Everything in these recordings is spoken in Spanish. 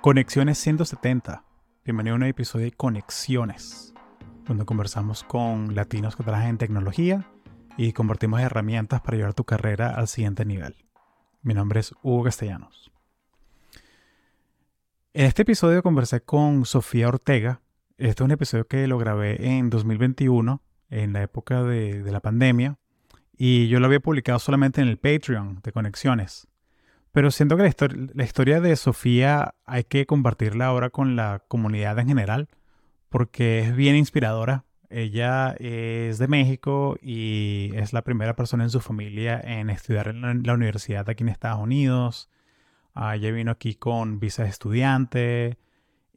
Conexiones 170. Bienvenido a un episodio de Conexiones, donde conversamos con latinos que trabajan en tecnología y compartimos herramientas para llevar tu carrera al siguiente nivel. Mi nombre es Hugo Castellanos. En este episodio conversé con Sofía Ortega. Este es un episodio que lo grabé en 2021, en la época de, de la pandemia, y yo lo había publicado solamente en el Patreon de Conexiones. Pero siento que la, historia de Sofía hay que compartirla ahora con la comunidad en general, porque es bien inspiradora. Ella es de México y es la primera persona en su familia en estudiar en la, universidad aquí en Estados Unidos. Ella vino aquí con visa de estudiante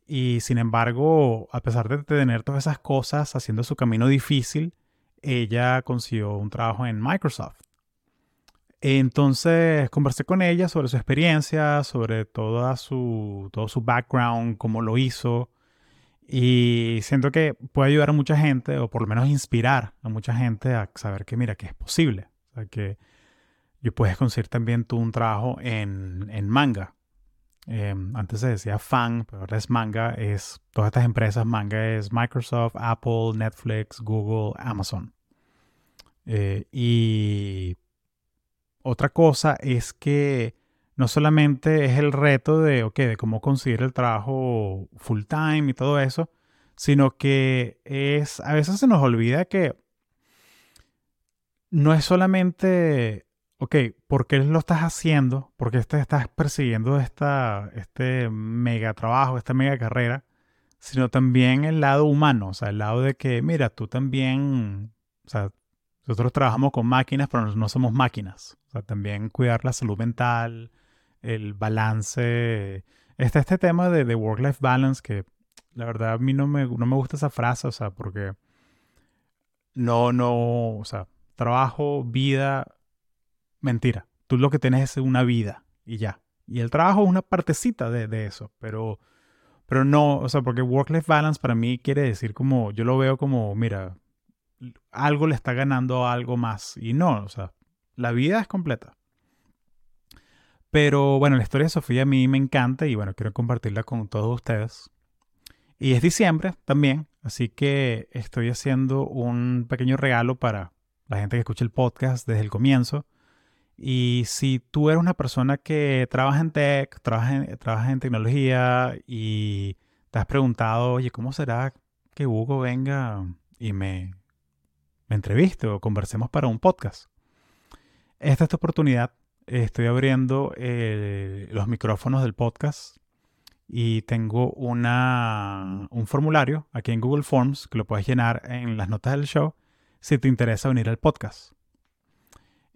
y sin embargo, a pesar de tener todas esas cosas haciendo su camino difícil, ella consiguió un trabajo en Microsoft. Entonces conversé con ella sobre su experiencia, sobre toda su, todo su background, cómo lo hizo. Y siento que puede ayudar a mucha gente, o por lo menos inspirar a mucha gente a saber que, mira, que es posible. O sea, que yo puedes conseguir también tú un trabajo en, en manga. Em, antes se decía fan, pero ahora es manga. Es todas estas empresas. Manga es Microsoft, Apple, Netflix, Google, Amazon. Eh, y otra cosa es que no solamente es el reto de, de cómo conseguir el trabajo full time y todo eso, sino que es, a veces se nos olvida que no es solamente, ok, ¿por qué lo estás haciendo? ¿Por qué estás persiguiendo esta, este mega trabajo, esta mega carrera? Sino también el lado humano, o sea, el lado de que, mira, tú también, o sea, nosotros trabajamos con máquinas, pero no somos máquinas. O sea, también cuidar la salud mental, el balance. Está este tema de, de work-life balance que la verdad a mí no me, no me gusta esa frase, o sea, porque no, no, o sea, trabajo, vida, mentira. Tú lo que tienes es una vida y ya. Y el trabajo es una partecita de, de eso, pero, pero no, o sea, porque work-life balance para mí quiere decir como, yo lo veo como, mira, algo le está ganando algo más. Y no, o sea, la vida es completa. Pero bueno, la historia de Sofía a mí me encanta y bueno, quiero compartirla con todos ustedes. Y es diciembre también, así que estoy haciendo un pequeño regalo para la gente que escucha el podcast desde el comienzo. Y si tú eres una persona que trabaja en tech, trabaja en, trabaja en tecnología y te has preguntado, oye, ¿cómo será que Hugo venga y me me entreviste o conversemos para un podcast. Esta es tu oportunidad. Estoy abriendo eh, los micrófonos del podcast y tengo una, un formulario aquí en Google Forms que lo puedes llenar en las notas del show si te interesa venir al podcast.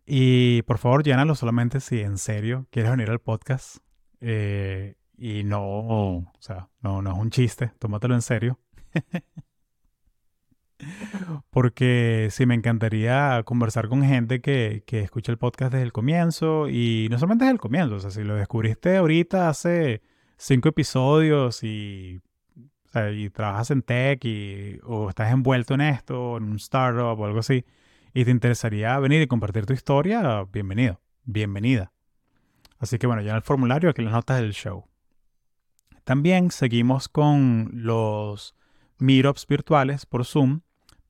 Y por favor, llénalo solamente si en serio quieres venir al podcast. Eh, y no, o sea, no, no es un chiste, tómatelo en serio. Porque sí, me encantaría conversar con gente que, que escucha el podcast desde el comienzo y no solamente desde el comienzo, o sea, si lo descubriste ahorita hace cinco episodios y, trabajas en tech y, o estás envuelto en esto, en un startup o algo así, y te interesaría venir y compartir tu historia, bienvenido, bienvenida. Así que bueno, ya en el formulario, aquí las notas del show. También seguimos con los meetups virtuales por Zoom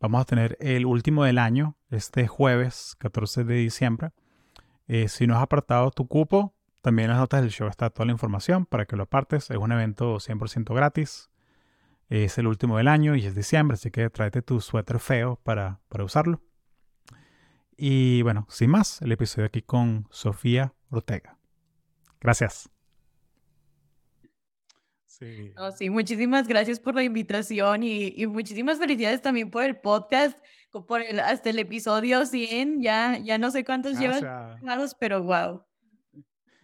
Vamos a tener el último del año, este jueves 14 de diciembre. Eh, si no has apartado tu cupo, también en las notas del show está toda la información para que lo apartes. Es un evento 100% gratis. Es el último del año y es diciembre, así que tráete tu suéter feo para, para usarlo. Y bueno, sin más, el episodio aquí con Sofía Ortega. Gracias. Sí. sí, muchísimas gracias por la invitación y, y, muchísimas felicidades también por el podcast, por el, hasta el episodio 100, ya, ya no sé cuántos llevan, pero wow.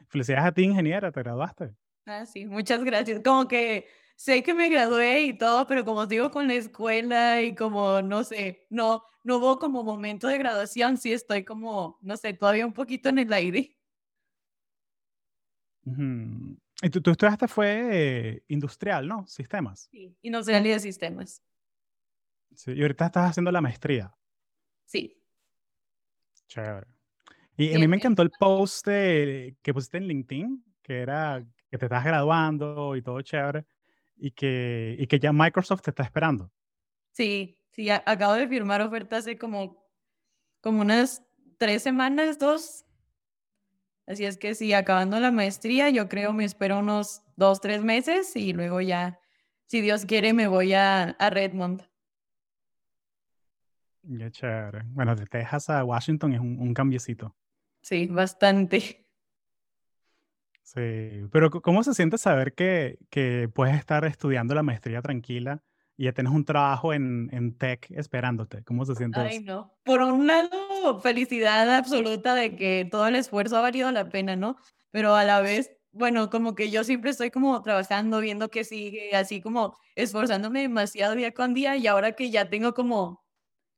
Felicidades a ti, ingeniera, te graduaste. Ah, sí, muchas gracias. Como que sé que me gradué y todo, pero como os digo con la escuela y como, no sé, no, no hubo como momento de graduación, sí estoy como, no sé, todavía un poquito en el aire. Y tú, tú estudiaste fue industrial, ¿no? Sistemas. Sí, industrial y de sistemas. Sí, y ahorita estás haciendo la maestría. Sí. Chévere. Y a mí me encantó el post que pusiste en LinkedIn, que era que te estás graduando y todo chévere, y que, y que ya Microsoft te está esperando. Sí, sí, acabo de firmar oferta hace como, como unas tres semanas, dos. Así es que sí, acabando la maestría, yo creo me espero unos dos, tres meses y luego ya, si Dios quiere, me voy a, a Redmond. Qué chévere. Bueno, de Texas a Washington es un, un cambiecito. Sí, bastante. Sí, pero ¿cómo se siente saber que, que puedes estar estudiando la maestría tranquila y ya tienes un trabajo en, en tech esperándote? ¿Cómo se siente Ay, no. Por un lado, felicidad absoluta de que todo el esfuerzo ha valido la pena, ¿no? Pero a la vez, bueno, como que yo siempre estoy como trabajando, viendo que sigue, así como esforzándome demasiado día con día y ahora que ya tengo como,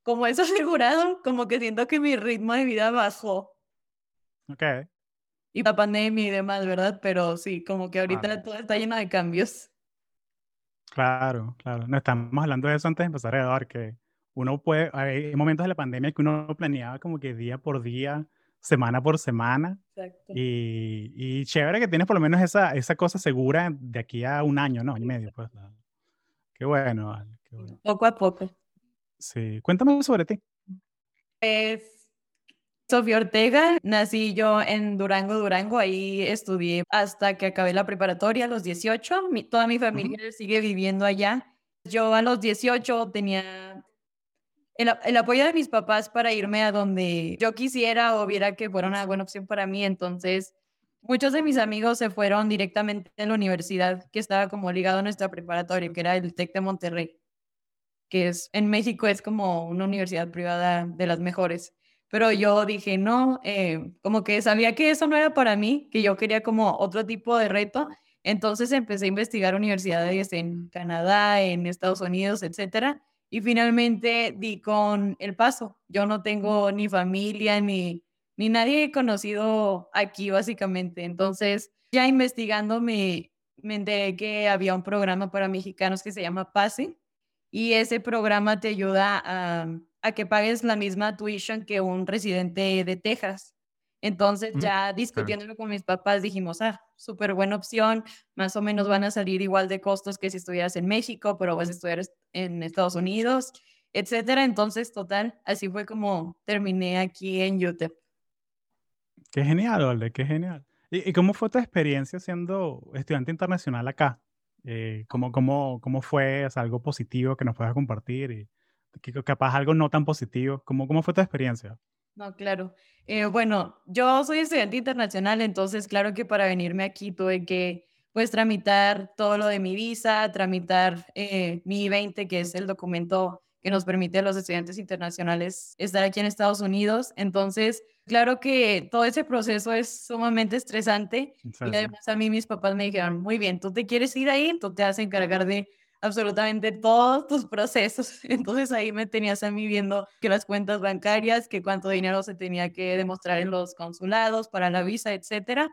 como eso asegurado, como que siento que mi ritmo de vida bajó. Ok. Y la pandemia y demás, ¿verdad? Pero sí, como que ahorita todo está lleno de cambios. Claro, claro. No estamos hablando de eso antes de empezar a grabar, que uno puede, hay momentos de la pandemia que uno planeaba como que día por día, semana por semana. Exacto. Y, y chévere que tienes por lo menos esa, esa cosa segura de aquí a un año, ¿no? Año y medio, pues. Qué bueno, vale, qué bueno. Poco a poco. Sí. Cuéntame sobre ti. Pues, Sofía Ortega, nací yo en Durango, Durango, ahí estudié hasta que acabé la preparatoria a los 18, mi, toda mi familia sigue viviendo allá. Yo a los 18 tenía el, el, apoyo de mis papás para irme a donde yo quisiera o viera que fuera una buena opción para mí, entonces muchos de mis amigos se fueron directamente a la universidad que estaba como ligado a nuestra preparatoria, que era el TEC de Monterrey, que es en México es como una universidad privada de las mejores pero yo dije, no, eh, como que sabía que eso no era para mí, que yo quería como otro tipo de reto. Entonces empecé a investigar universidades en Canadá, en Estados Unidos, etcétera. Y finalmente di con el paso. Yo no tengo ni familia ni, ni nadie conocido aquí, básicamente. Entonces, ya investigando, me, me enteré que había un programa para mexicanos que se llama PASE. Y ese programa te ayuda a a que pagues la misma tuition que un residente de Texas. Entonces, ya discutiéndolo con mis papás, dijimos, ah, súper buena opción, más o menos van a salir igual de costos que si estuvieras en México, pero vas a estudiar en Estados Unidos, etcétera. Entonces, total, así fue como terminé aquí en UTEP. Qué genial, Valde, qué genial. ¿Y, cómo fue tu experiencia siendo estudiante internacional acá? Eh, ¿cómo, cómo, ¿Cómo fue? ¿Es algo positivo que nos puedas compartir? Y capaz algo no tan positivo. ¿Cómo, cómo fue tu experiencia? No, claro. Eh, bueno, yo soy estudiante internacional, entonces claro que para venirme aquí tuve que pues tramitar todo lo de mi visa, tramitar eh, mi I-20, que es el documento que nos permite a los estudiantes internacionales estar aquí en Estados Unidos. Entonces, claro que todo ese proceso es sumamente estresante. Y además a mí mis papás me dijeron, muy bien, tú te quieres ir ahí, tú te vas a encargar de absolutamente todos tus procesos. Entonces ahí me tenías a mí viendo que las cuentas bancarias, que cuánto dinero se tenía que demostrar en los consulados para la visa, etcétera.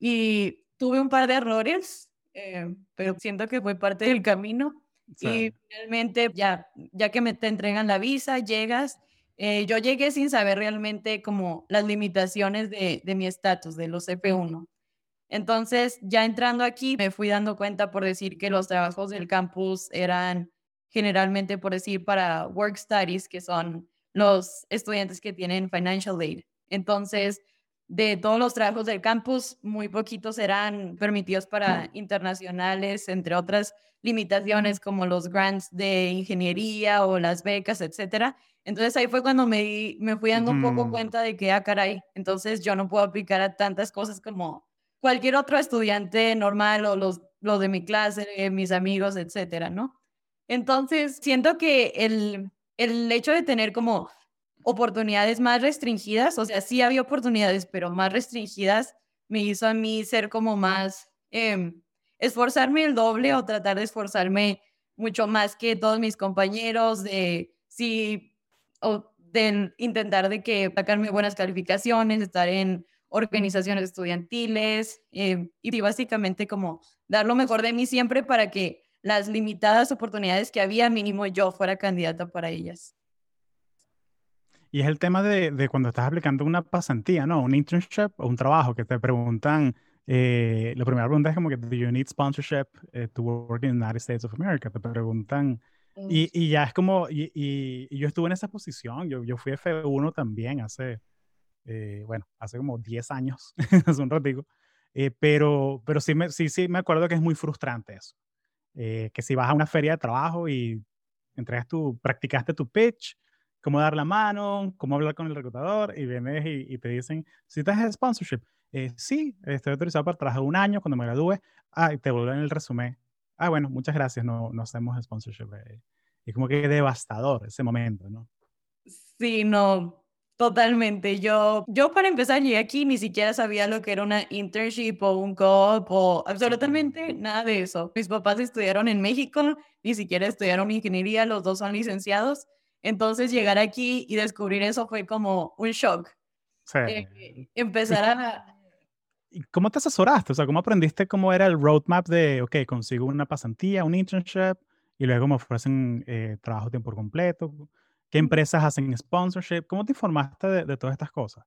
Y tuve un par de errores, eh, pero siento que fue parte del camino. Y realmente ya, ya que me te entregan la visa, llegas. Eh, yo llegué sin saber realmente como las limitaciones de, de mi estatus, de los F1. Entonces, ya entrando aquí, me fui dando cuenta, por decir, que los trabajos del campus eran generalmente, por decir, para work studies, que son los estudiantes que tienen financial aid. Entonces, de todos los trabajos del campus, muy poquitos eran permitidos para internacionales, entre otras limitaciones como los grants de ingeniería o las becas, etcétera. Entonces ahí fue cuando me, me fui dando un poco cuenta de que, ah, caray, entonces yo no puedo aplicar a tantas cosas como cualquier otro estudiante normal o los, los de mi clase, mis amigos, etcétera, ¿no? Entonces, siento que el, el hecho de tener como oportunidades más restringidas, o sea, sí había oportunidades, pero más restringidas, me hizo a mí ser como más, em, esforzarme el doble o tratar de esforzarme mucho más que todos mis compañeros, de sí, o de intentar de que sacarme buenas calificaciones, estar en organizaciones estudiantiles eh, y básicamente como dar lo mejor de mí siempre para que las limitadas oportunidades que había, mínimo yo fuera candidata para ellas. Y es el tema de, de, cuando estás aplicando una pasantía, ¿no? Un internship o un trabajo que te preguntan eh, la primera pregunta es como que, ¿do you need sponsorship eh, to work in the United States of America? Te preguntan. Y, y ya es como, y, y, yo estuve en esa posición, yo, yo fui F1 también hace, eh, bueno, hace como 10 años, hace un ratico, pero, pero sí, me, sí, sí me acuerdo que es muy frustrante eso. que si vas a una feria de trabajo y entregas tu, practicaste tu pitch, cómo dar la mano, cómo hablar con el reclutador y vienes y, y te dicen, si estás sponsorship, eh, sí, estoy autorizado para trabajar un año cuando me gradúe. Ah, y te vuelven el resumen. Ah, bueno, muchas gracias, no, no hacemos sponsorship. Eh". Y como que devastador ese momento, ¿no? Sí, no, totalmente. Yo, yo para empezar llegué aquí ni siquiera sabía lo que era una internship o un co o absolutamente nada de eso. Mis papás estudiaron en México, ni siquiera estudiaron ingeniería, los dos son licenciados. Entonces llegar aquí y descubrir eso fue como un shock. Sí. Eh, empezar a, ¿Cómo te asesoraste? O sea, ¿cómo aprendiste cómo era el roadmap de, ok, consigo una pasantía, un internship y luego me ofrecen eh, trabajo tiempo completo? ¿Qué empresas hacen sponsorship? ¿Cómo te informaste de, todas estas cosas?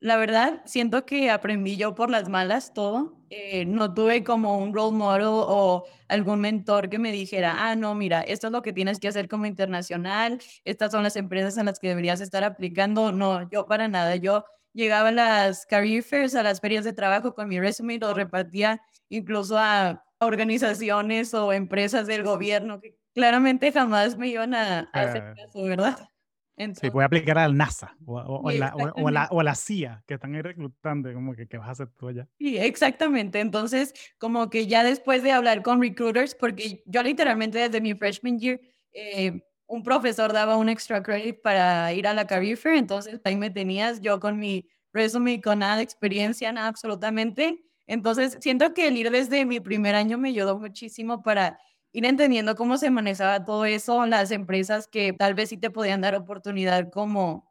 La verdad, siento que aprendí yo por las malas todo. Eh, no tuve como un role model o algún mentor que me dijera, ah, no, mira, esto es lo que tienes que hacer como internacional, estas son las empresas en las que deberías estar aplicando. No, yo para nada. Yo llegaba a las career fairs, a las ferias de trabajo con mi resumen, lo repartía incluso a organizaciones o empresas del gobierno que claramente jamás me iban a, hacer caso, ¿verdad? sí, voy a aplicar al NASA o, la, o, la, o, la, CIA que están ahí reclutando, como que, ¿qué vas a hacer tú allá? Sí, exactamente. Entonces, como que ya después de hablar con recruiters, porque yo literalmente desde mi freshman year eh, un profesor daba un extra credit para ir a la career fair, entonces ahí me tenías yo con mi resume, con nada de experiencia, nada absolutamente. Entonces, siento que el ir desde mi primer año me ayudó muchísimo para ir entendiendo cómo se manejaba todo eso, las empresas que tal vez sí te podían dar oportunidad como,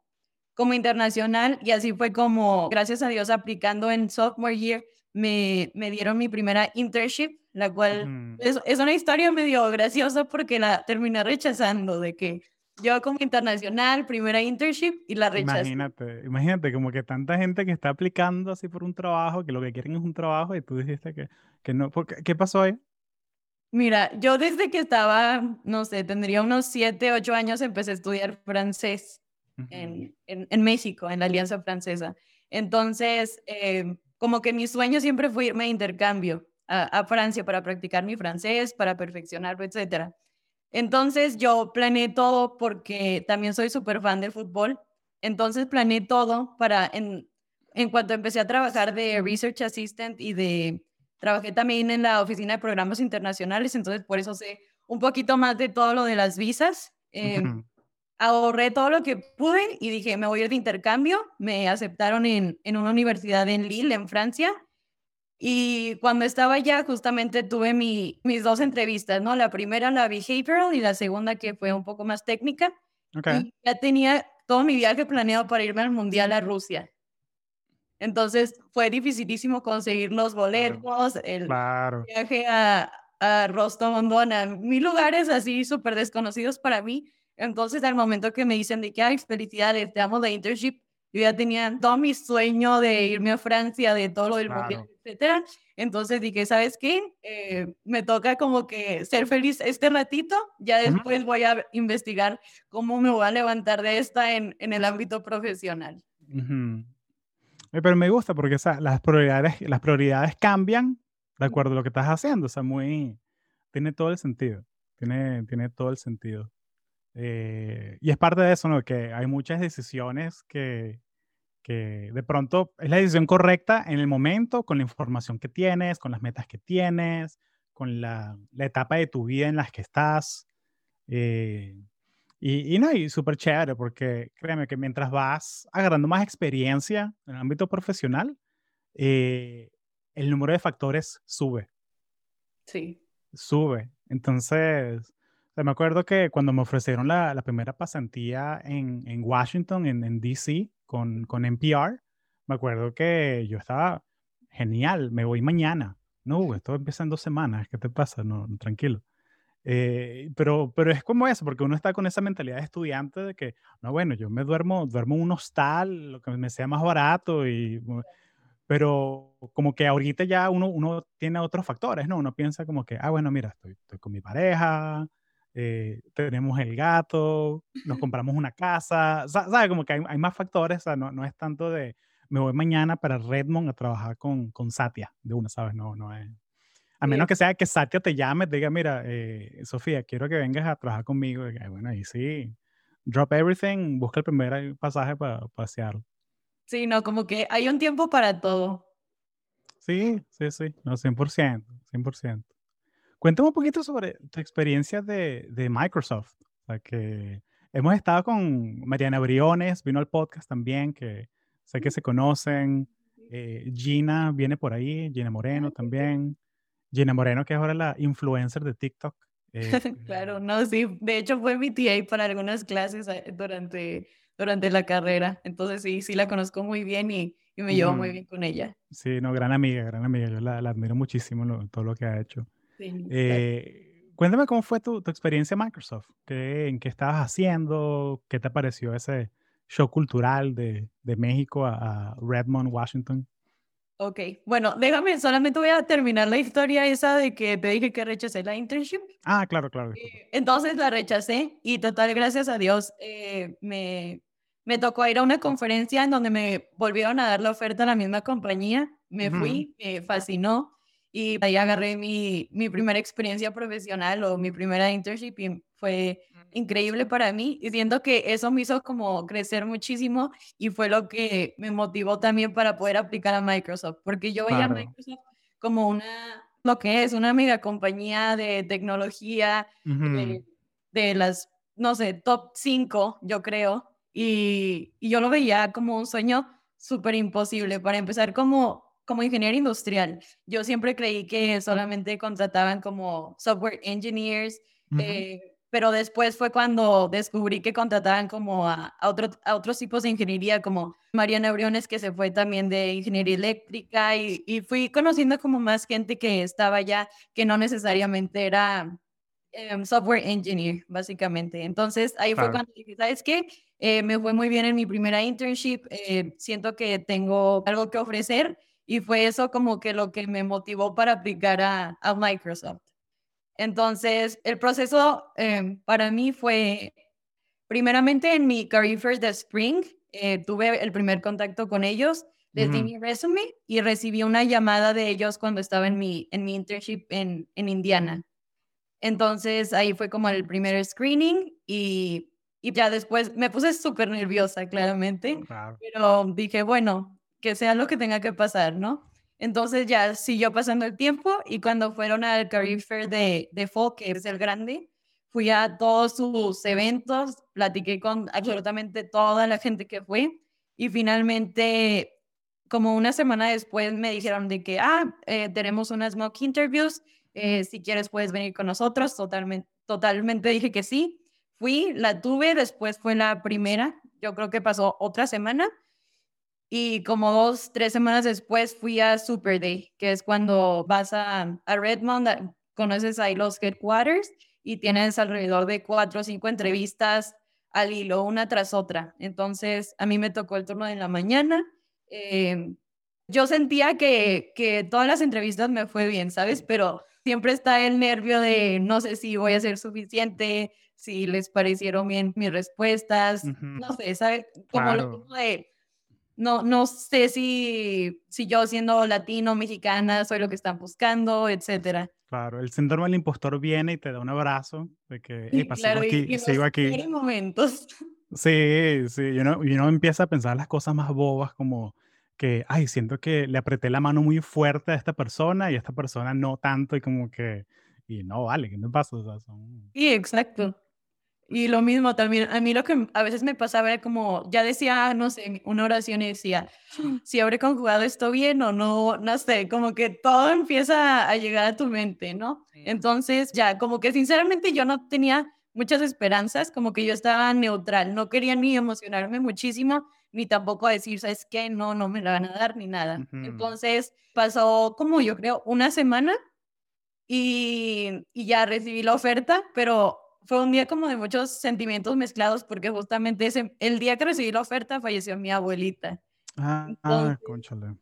como internacional. Y así fue como, gracias a Dios, aplicando en sophomore year, me, me dieron mi primera internship la cual es, es, una historia medio graciosa porque la terminé rechazando, de que yo como internacional, primera internship y la rechazé. Imagínate, imagínate como que tanta gente que está aplicando así por un trabajo, que lo que quieren es un trabajo y tú dijiste que, que no, ¿qué, ¿qué pasó ahí? Mira, yo desde que estaba, no sé, tendría unos 7, 8 años, empecé a estudiar francés en, en, en, México, en la Alianza Francesa. Entonces, eh, como que mi sueño siempre fue irme a intercambio a, Francia para practicar mi francés, para perfeccionarlo, etc. Entonces yo planeé todo porque también soy súper fan del fútbol. Entonces planeé todo para, en, en cuanto empecé a trabajar de Research Assistant y de, trabajé también en la oficina de programas internacionales, entonces por eso sé un poquito más de todo lo de las visas. Eh, ahorré todo lo que pude y dije, me voy a ir de intercambio. Me aceptaron en, en una universidad en Lille, en Francia, y cuando estaba allá, justamente tuve mi, mis dos entrevistas, ¿no? La primera, la behavioral, y la segunda, que fue un poco más técnica. Y ya tenía todo mi viaje planeado para irme al Mundial a Rusia. Entonces fue dificilísimo conseguir los boletos, el viaje a, a Rostov-on-Don, a mil lugares así súper desconocidos para mí. Entonces, al momento que me dicen de que, hay felicidades, te amo de internship, yo ya tenía todo mi sueño de irme a Francia, de todo lo del mundial, etcétera. Entonces dije, ¿sabes qué? Eh, me toca como que ser feliz este ratito, ya después voy a investigar cómo me voy a levantar de esta en, en el ámbito profesional. Pero me gusta porque o las, prioridades, las prioridades cambian de acuerdo a lo que estás haciendo, o sea, muy, tiene todo el sentido, tiene, tiene todo el sentido. Eh, y es parte de eso, ¿no? Que hay muchas decisiones que, que de pronto es la decisión correcta en el momento, con la información que tienes, con las metas que tienes, con la, la etapa de tu vida en la que estás. Eh, y, y, no, y súper chévere, porque créeme que mientras vas agarrando más experiencia en el ámbito profesional, eh, el número de factores sube. Sí. Sube. Entonces, me acuerdo que cuando me ofrecieron la, la primera pasantía en, en Washington, en, en DC, con, con, NPR, me acuerdo que yo estaba genial, me voy mañana. No, esto empieza en dos semanas, ¿qué te pasa? No, tranquilo. Eh, pero, pero es como eso, porque uno está con esa mentalidad de estudiante de que, no, bueno, yo me duermo, duermo en un hostal, lo que me sea más barato y pero como que ahorita ya uno, uno tiene otros factores, ¿no? Uno piensa como que, ah, bueno, mira, estoy, estoy con mi pareja, eh, tenemos el gato, nos compramos una casa, ¿sabes? Como que hay, hay más factores, o sea, no, no, es tanto de, me voy mañana para Redmond a trabajar con, con Satya, de una, ¿sabes? No, no es... A menos que sea que Satya te llame, te diga, mira, eh, Sofía, quiero que vengas a trabajar conmigo. Y, bueno, ahí sí, drop everything, busca el primer pasaje para pasear. Sí, no, como que hay un tiempo para todo. Sí, sí, sí, no, 100%, 100%. Cuéntame un poquito sobre tu experiencia de, de Microsoft. O sea, que hemos estado con Mariana Briones, vino al podcast también, que sé que se conocen. Eh, Gina viene por ahí, Gina Moreno también. Gina Moreno, que es ahora la influencer de TikTok. Eh, claro, no, sí. De hecho, fue mi TA para algunas clases eh, durante durante la carrera. Entonces sí, sí la conozco muy bien y, y me llevo muy bien con ella. Sí, no, gran amiga, gran amiga. Yo la, la admiro muchísimo todo lo que ha hecho. eh, Cuéntame cómo fue tu, tu experiencia en Microsoft. ¿Qué, ¿En qué estabas haciendo? ¿Qué te pareció ese show cultural de, de México a, a Redmond, Washington? Ok, bueno, déjame, solamente voy a terminar la historia esa de que te dije que rechacé la internship. Ah, claro, claro. Eh, entonces la rechacé y total, gracias a Dios, eh, me, me tocó ir a una conferencia en donde me volvieron a dar la oferta a la misma compañía. Me fui, me fascinó y ahí agarré mi, mi primera experiencia profesional o mi primera internship y fue increíble para mí y siento que eso me hizo como crecer muchísimo y fue lo que me motivó también para poder aplicar a Microsoft, porque yo veía a Microsoft como una, lo que es una mega compañía de tecnología, de, de, las, no sé, top 5, yo creo, y, yo lo veía como un sueño súper imposible. Para empezar, como, como ingeniero industrial, yo siempre creí que solamente contrataban como software engineers, eh, pero después fue cuando descubrí que contrataban como a, a, a otros tipos de ingeniería, como Mariana Briones, que se fue también de ingeniería eléctrica, y, y fui conociendo como más gente que estaba allá, que no necesariamente era Em, software engineer, básicamente. Entonces ahí fue cuando dije, ¿sabes qué? Eh, me fue muy bien en mi primera internship, eh, siento que tengo algo que ofrecer y fue eso como que lo que me motivó para aplicar a, a Microsoft. Entonces, el proceso em, para mí fue, primeramente en mi Career First de Spring, eh, tuve el primer contacto con ellos, les di mi resume y recibí una llamada de ellos cuando estaba en mi, en mi internship en, en Indiana. Entonces ahí fue como el primer screening y, y ya después me puse súper nerviosa, claramente, pero dije, bueno, que sea lo que tenga que pasar, ¿no? Entonces ya siguió pasando el tiempo y cuando fueron al Career Fair de, de Fall, que es el grande, fui a todos sus eventos, platiqué con absolutamente toda la gente que fue y finalmente, como una semana después, me dijeron de que, ah, eh, tenemos unas mock interviews eh, si quieres puedes venir con nosotros, totalmente, totalmente dije que sí. Fui, la tuve, después fue la primera, yo creo que pasó otra semana y como dos, tres semanas después fui a Super Day, que es cuando vas a, a Redmond, conoces ahí los headquarters y tienes alrededor de cuatro o cinco entrevistas al hilo, una tras otra. Entonces, a mí me tocó el turno de la mañana. Eh, yo sentía que, que todas las entrevistas me fue bien, ¿sabes? Pero siempre está el nervio de no sé si voy a ser suficiente, si les parecieron bien mis respuestas, no sé, ¿sabes? Como lo de, no, no sé si, si yo siendo latino, mexicana, soy lo que están buscando, etcétera. Claro, el síndrome del impostor viene y te da un abrazo de que, hey, claro, aquí, y, sigo aquí. momentos. Sí, sí, y uno, y uno empieza a pensar las cosas más bobas como que, ay, siento que le apreté la mano muy fuerte a esta persona y a esta persona no tanto y como que, y no, vale, ¿qué me pasa? O sea, son... Sí, exacto. Y lo mismo también, a mí lo que a veces me pasaba era como, ya decía, no sé, una oración y decía, si habré conjugado esto bien o no, no sé, como que todo empieza a llegar a tu mente, ¿no? Entonces, ya, como que sinceramente yo no tenía muchas esperanzas, como que yo estaba neutral, no quería ni emocionarme muchísimo, ni tampoco decir, ¿sabes qué? No, no me la van a dar ni nada. Entonces pasó como yo creo una semana y, y ya recibí la oferta, pero fue un día como de muchos sentimientos mezclados porque justamente ese, el día que recibí la oferta falleció mi abuelita. Ah, ah conchale.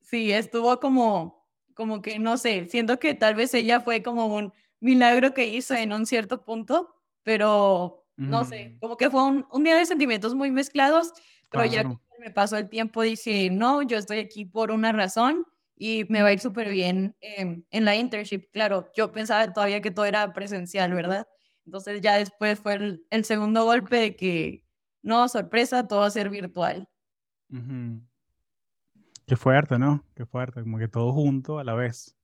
Sí, estuvo como, como que, no sé, siento que tal vez ella fue como un milagro que hizo en un cierto punto, pero no sé, como que fue un, un día de sentimientos muy mezclados, pero ya Claro. me pasó el tiempo, dije, no, yo estoy aquí por una razón y me va a ir súper bien em, en la internship. Claro, yo pensaba todavía que todo era presencial, ¿verdad? Entonces ya después fue el, el segundo golpe de que, no, sorpresa, todo va a ser virtual. Ujú. Qué fuerte, ¿no? Qué fuerte, como que todo junto a la vez.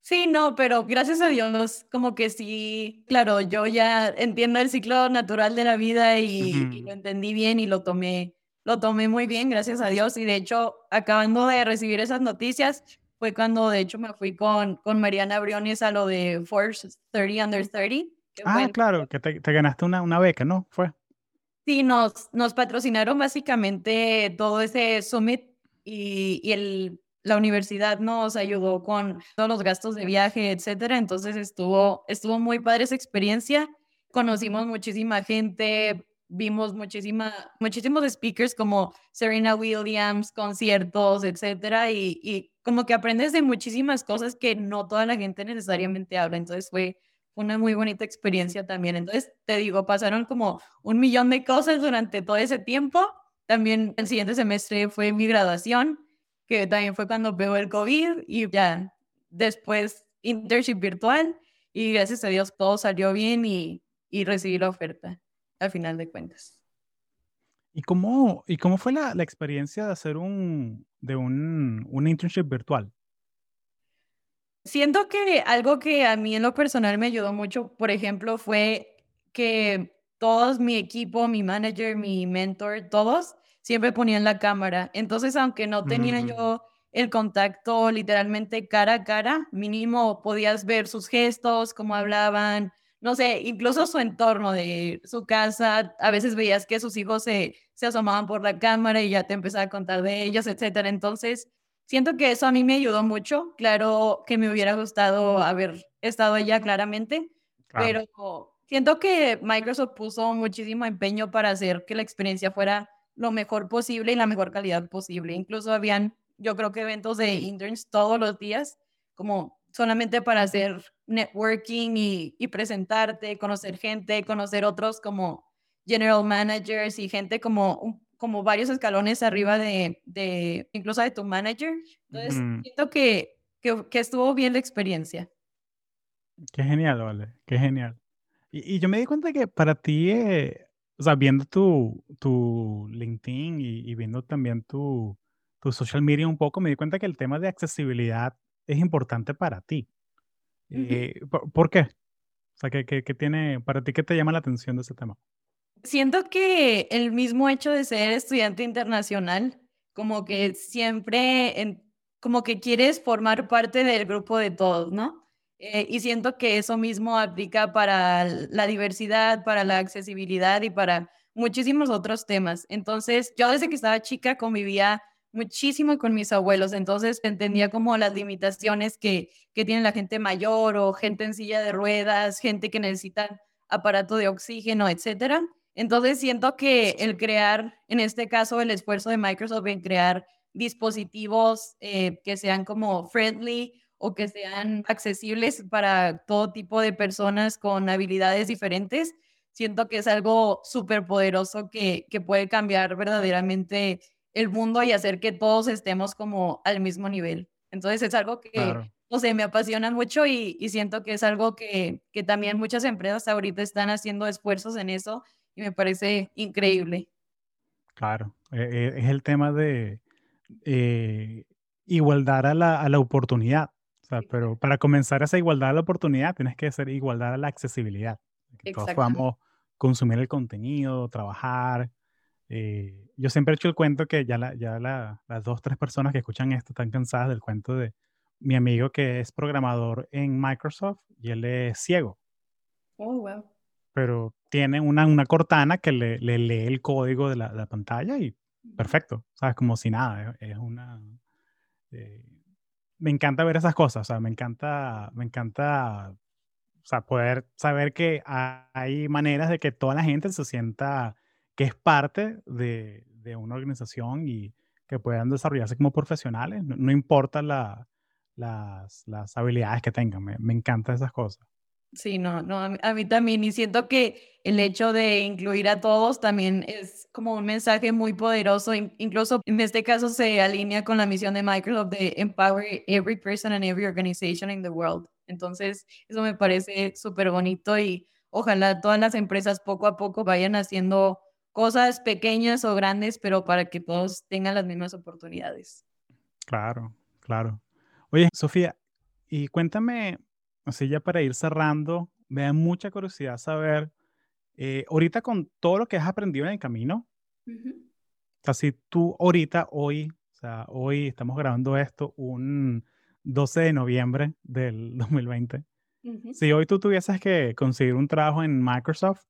Sí, no, pero gracias a Dios, como que sí, claro, yo ya entiendo el ciclo natural de la vida y, y lo entendí bien y lo tomé, lo tomé muy bien, gracias a Dios. Y de hecho, acabando de recibir esas noticias, fue cuando de hecho me fui con, con Mariana Briones a lo de Force 30 Under 30, Ah, claro, que te, te ganaste una, una beca, ¿no? Fue. Sí, nos nos patrocinaron básicamente todo ese summit y y el la universidad nos ayudó con todos los gastos de viaje, etcétera. Entonces, estuvo estuvo muy padre esa experiencia. Conocimos muchísima gente, vimos muchísima muchísimos speakers como Serena Williams, conciertos, etcétera, y y como que aprendes de muchísimas cosas que no toda la gente necesariamente habla. Entonces, fue una muy bonita experiencia también. Entonces, te digo, pasaron como un millón de cosas durante todo ese tiempo. También el siguiente semestre fue mi graduación, que también fue cuando pegó el COVID y ya después internship virtual y gracias a Dios todo salió bien y, y recibí la oferta al final de cuentas. ¿Y cómo, y cómo fue la, la experiencia de hacer un, de un, un internship virtual? Siento que algo que a mí en lo personal me ayudó mucho, por ejemplo, fue que todos mi equipo, mi manager, mi mentor, todos siempre ponían la cámara. Entonces, aunque no tenía Mm, yo el contacto literalmente cara a cara, mínimo podías ver sus gestos, cómo hablaban, no sé, incluso su entorno de su casa. A veces veías que sus hijos se, se asomaban por la cámara y ya te empezaba a contar de ellos, etcétera. Entonces, Siento que eso a mí me ayudó mucho. Claro que me hubiera gustado haber estado allá claramente, claro, pero siento que Microsoft puso muchísimo empeño para hacer que la experiencia fuera lo mejor posible y la mejor calidad posible. Incluso habían, yo creo que eventos de interns todos los días, como solamente para hacer networking y, y presentarte, conocer gente, conocer otros como general managers y gente como un como varios escalones arriba de de incluso de tu manager. Entonces, ujú. siento que que que estuvo bien la experiencia. Qué genial, vale, qué genial. Y, y yo me di cuenta que para ti, eh, o sea, viendo tu, tu LinkedIn y, y viendo también tu, tu social media un poco, me di cuenta que el tema de accesibilidad es importante para ti. Ujú. Eh, ¿por, por qué? O sea, ¿qué, qué, qué tiene, para ti qué te llama la atención de ese tema? Siento que el mismo hecho de ser estudiante internacional, como que siempre en como que quieres formar parte del grupo de todos, ¿no? Eh, y siento que eso mismo aplica para la diversidad, para la accesibilidad y para muchísimos otros temas. Entonces, yo desde que estaba chica convivía muchísimo con mis abuelos, entonces entendía como las limitaciones que que tiene la gente mayor o gente en silla de ruedas, gente que necesita aparato de oxígeno, etcétera. Entonces, siento que el crear, en este caso, el esfuerzo de Microsoft en crear dispositivos eh, que sean como friendly o que sean accesibles para todo tipo de personas con habilidades diferentes, siento que es algo súper poderoso que, que puede cambiar verdaderamente el mundo y hacer que todos estemos como al mismo nivel. Entonces, es algo que, Claro, no sé, me apasiona mucho y, y siento que es algo que, que también muchas empresas ahorita están haciendo esfuerzos en eso y me parece increíble. claro. Eh, eh, es el tema de eh, igualdad a la, a la oportunidad. O sea, pero para comenzar esa igualdad a la oportunidad, tienes que ser igualdad a la accesibilidad. Que todos podamos consumir el contenido, trabajar. Eh, yo siempre he hecho el cuento que ya, la- ya la- las dos, tres personas que escuchan esto están cansadas del cuento de mi amigo que es programador en Microsoft y él es ciego, Oh, wow. Pero tiene una, una Cortana que le, le lee el código de la, la pantalla y perfecto, ¿sabes? Como si nada, es, una... eh, me encanta ver esas cosas, o sea, me encanta, me encanta, o sea, poder saber que ha- hay maneras de que toda la gente se sienta que es parte de, de una organización y que puedan desarrollarse como profesionales, no, importa la, las, las, habilidades que tengan, me, me encantan esas cosas. Sí, no, no, a mí, también. Y siento que el hecho de incluir a todos también es como un mensaje muy poderoso. Incluso en este caso se alinea con la misión de Microsoft de empower every person and every organization in the world. Entonces, eso me parece súper bonito y ojalá todas las empresas poco a poco vayan haciendo cosas pequeñas o grandes, pero para que todos tengan las mismas oportunidades. Claro, claro. Oye, Sofía, y cuéntame, así ya para ir cerrando, me da mucha curiosidad saber, eh, ahorita con todo lo que has aprendido en el camino, o sea, si tú ahorita, hoy, o sea, hoy estamos grabando esto un 12 de noviembre del 2020, si hoy tú tuvieses que conseguir un trabajo en Microsoft,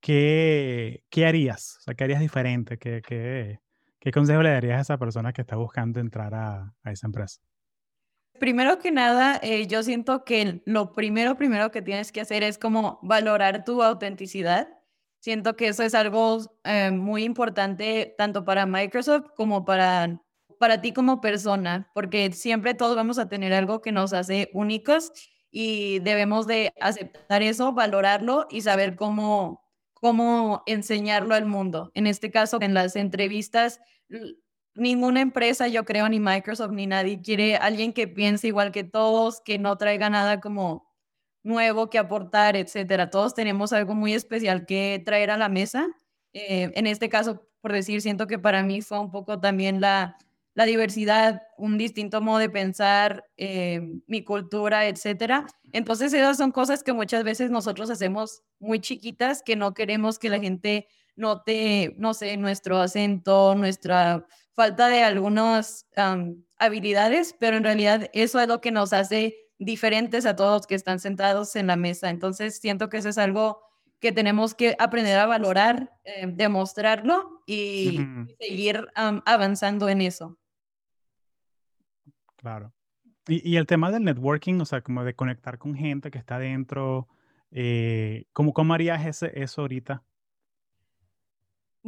¿qué, qué harías? O sea, ¿qué harías diferente? ¿Qué, qué, qué consejo le darías a esa persona que está buscando entrar a, a esa empresa? Primero que nada, eh, yo siento que lo primero, primero que tienes que hacer es como valorar tu autenticidad. Siento que eso es algo eh, muy importante tanto para Microsoft como para, para ti como persona, porque siempre todos vamos a tener algo que nos hace únicos y debemos de aceptar eso, valorarlo y saber cómo, cómo enseñarlo al mundo. En este caso, en las entrevistas, ninguna empresa, yo creo, ni Microsoft, ni nadie quiere alguien que piense igual que todos, que no traiga nada como nuevo que aportar, etcétera. Todos tenemos algo muy especial que traer a la mesa. Eh, en este caso, por decir, siento que para mí fue un poco también la, la diversidad, un distinto modo de pensar, eh, mi cultura, etcétera. Entonces, esas son cosas que muchas veces nosotros hacemos muy chiquitas, que no queremos que la gente note, no sé, nuestro acento, nuestra falta de algunas habilidades, pero en realidad eso es lo que nos hace diferentes a todos los que están sentados en la mesa. Entonces siento que eso es algo que tenemos que aprender a valorar, eh, demostrarlo y, seguir avanzando en eso. Claro. Y, el tema del networking, o sea, como de conectar con gente que está dentro, eh, ¿cómo, ¿cómo harías ese, eso ahorita?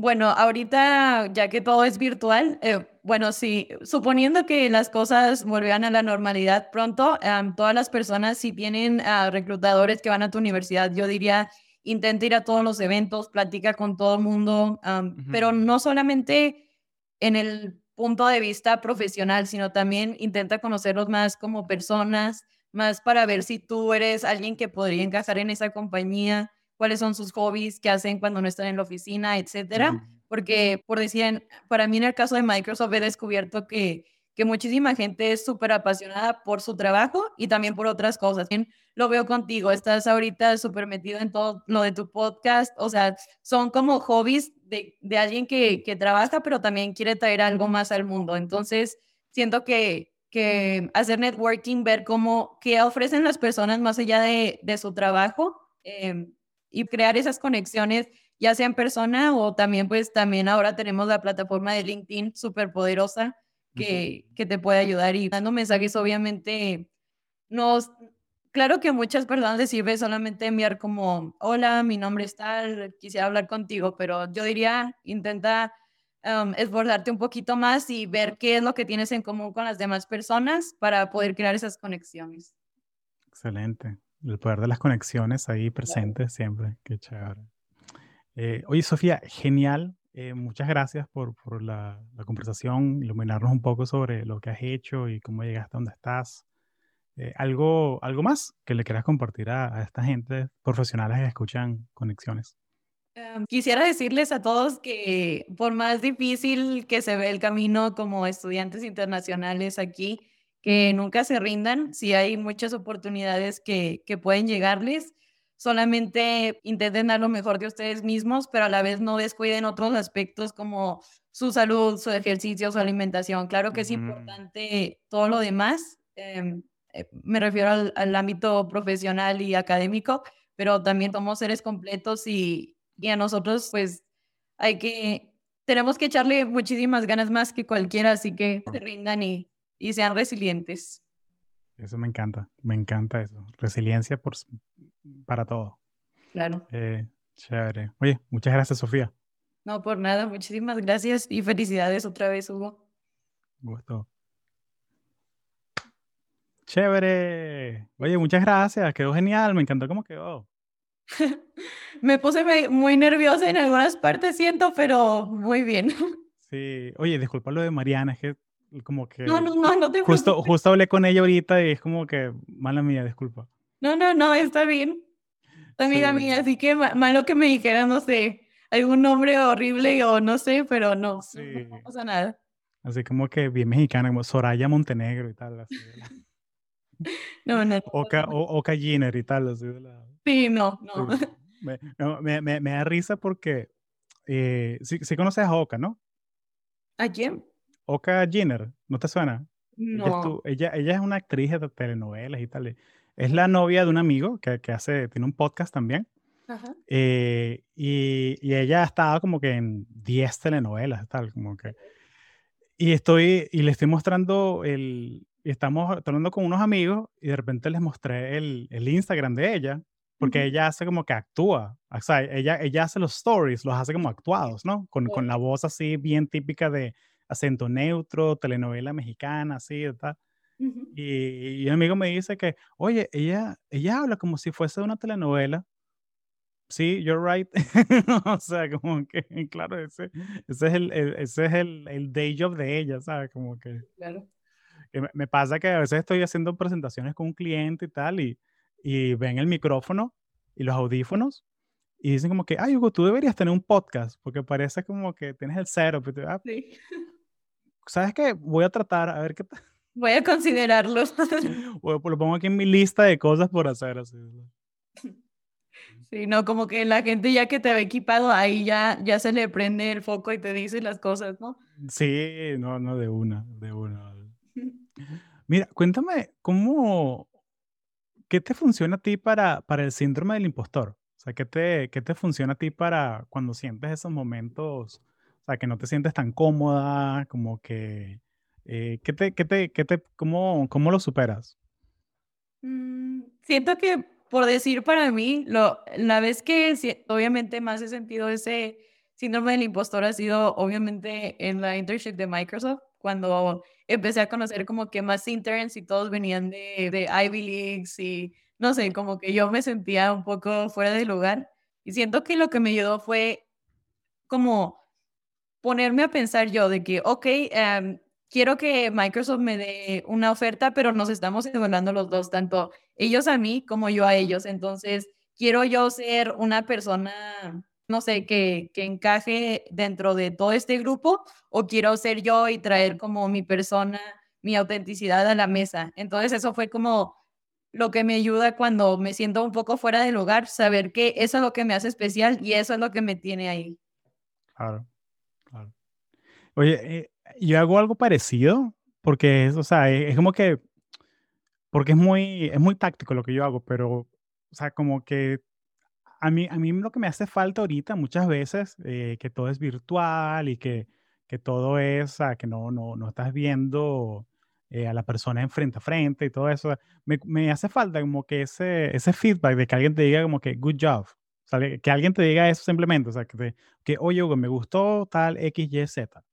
Bueno, ahorita ya que todo es virtual, eh, bueno, sí, suponiendo que las cosas volvieran a la normalidad pronto, todas las personas, si tienen a reclutadores que van a tu universidad, yo diría, intenta ir a todos los eventos, platica con todo el mundo, pero no solamente en el punto de vista profesional, sino también intenta conocerlos más como personas, más para ver si tú eres alguien que podría encajar en esa compañía cuáles son sus hobbies, qué hacen cuando no están en la oficina, etcétera. Porque, por decir, para mí en el caso de Microsoft he descubierto que, que muchísima gente es súper apasionada por su trabajo y también por otras cosas. Bien, lo veo contigo, estás ahorita súper metido en todo lo de tu podcast, o sea, son como hobbies de, de alguien que, que trabaja, pero también quiere traer algo más al mundo. Entonces, siento que, que hacer networking, ver cómo, qué ofrecen las personas más allá de, de su trabajo, eh, y crear esas conexiones, ya sea en persona o también, pues también ahora tenemos la plataforma de LinkedIn súper poderosa que, que te puede ayudar y dando mensajes, obviamente, nos, claro que a muchas personas les sirve solamente enviar como, hola, mi nombre es tal, quisiera hablar contigo, pero yo diría, intenta um, esforzarte un poquito más y ver qué es lo que tienes en común con las demás personas para poder crear esas conexiones. Excelente. El poder de las conexiones ahí presentes siempre. Qué chévere. Eh, oye, Sofía, genial. Eh, muchas gracias por, por la, la, conversación, iluminarnos un poco sobre lo que has hecho y cómo llegaste a donde estás. Eh, ¿algo, ¿Algo más que le quieras compartir a, a esta gente profesionales que escuchan conexiones? Em, quisiera decirles a todos que por más difícil que se ve el camino como estudiantes internacionales aquí, que nunca se rindan, si hay muchas oportunidades que, que pueden llegarles, solamente intenten dar lo mejor de ustedes mismos, pero a la vez no descuiden otros aspectos como su salud, su ejercicio, su alimentación. Claro que es importante todo lo demás, em, eh, me refiero al, al, ámbito profesional y académico, pero también somos seres completos y, y a nosotros pues hay que, tenemos que echarle muchísimas ganas más que cualquiera, así que se rindan y y sean resilientes. Eso me encanta, me encanta eso. Resiliencia por, para todo. Claro. Eh, chévere. Oye, muchas gracias, Sofía. No, por nada, muchísimas gracias y felicidades otra vez, Hugo. Gusto. Chévere. Oye, muchas gracias. Quedó genial. Me encantó cómo quedó. Me puse muy nerviosa en algunas partes, siento, pero muy bien. Sí. Oye, disculpa lo de Mariana, es que como que... No, no, no, no te justo, preocupes. justo hablé con ella ahorita y es como que, mala mía, disculpa. No, no, no, está bien. Amiga Sí. mía, así que ma- malo que me dijera, no sé, algún nombre horrible o no sé, pero no, no, Sí. no pasa nada. Así como que bien mexicana, como Soraya Montenegro y tal. Así de la- No, no, no. Oka, o- Oka Jenner y tal. Así de la- Sí, no, no. sí. Me, no, me, me- me da risa porque eh, sí, sí conoces a Oka, ¿no? ¿A quién? Oka Jenner, ¿no te suena? Ella, No. ella, ella es una actriz de telenovelas y tal. Es la novia de un amigo que, que hace, tiene un podcast también. Ajá. eh, y, y ella ha estado como que en 10 telenovelas, tal, como que. Y estoy, y le estoy mostrando el, y estamos hablando con unos amigos y de repente les mostré el, el Instagram de ella, porque ella hace como que actúa, o sea, ella, ella hace los stories, los hace como actuados, ¿no? Con, con la voz así bien típica de acento neutro, telenovela mexicana, así, tal. Ujú. Y, y un amigo me dice que, oye, ella, ella habla como si fuese una telenovela. Sí, you're right. o sea, como que, claro, ese, ese es, el, el- ese es el, el day job de ella, ¿sabes? Como que, Claro. que me, me pasa que a veces estoy haciendo presentaciones con un cliente y tal, y, y ven el micrófono y los audífonos, y dicen como que, ay, Hugo, tú deberías tener un podcast, porque parece como que tienes el cero, pero "Ah, Sí. ¿sabes qué? Voy a tratar, a ver qué tal. Voy a considerarlo. O lo pongo aquí en mi lista de cosas por hacer, así. Sí, no, como que la gente ya que te ve equipado, ahí ya, ya se le prende el foco y te dice las cosas, ¿no? Sí, no, no, de una, de una. Mira, cuéntame, ¿cómo, qué te funciona a ti para, para el síndrome del impostor? O sea, ¿qué te, qué te funciona a ti para cuando sientes esos momentos, sea, que no te sientes tan cómoda, como que, eh, ¿qué te, qué te, qué te, cómo, cómo lo superas? Mm, siento que, por decir para mí, lo, la vez que obviamente más he sentido ese síndrome del impostor ha sido obviamente en la internship de Microsoft, cuando empecé a conocer como que más interns y todos venían de, de Ivy Leagues y no sé, como que yo me sentía un poco fuera de lugar y siento que lo que me ayudó fue como ponerme a pensar yo de que, ok, em, quiero que Microsoft me dé una oferta, pero nos estamos evaluando los dos, tanto ellos a mí como yo a ellos. Entonces, quiero yo ser una persona, no sé, que, que encaje dentro de todo este grupo o quiero ser yo y traer como mi persona, mi autenticidad a la mesa. Entonces, eso fue como lo que me ayuda cuando me siento un poco fuera del lugar, saber que eso es lo que me hace especial y eso es lo que me tiene ahí. Claro. Oye, eh, yo hago algo parecido, porque es, o sea, es, es como que, porque es muy, es muy táctico lo que yo hago, pero, o sea, como que a mí, a mí lo que me hace falta ahorita muchas veces, eh, que todo es virtual y que, que todo es, o sea, que no, no, no estás viendo eh, a la persona en frente a frente y todo eso, me, me hace falta como que ese, ese feedback de que alguien te diga como que good job, o sea, que alguien te diga eso simplemente, o sea, que, te- que oye, Hugo, me gustó tal X, Y, Z.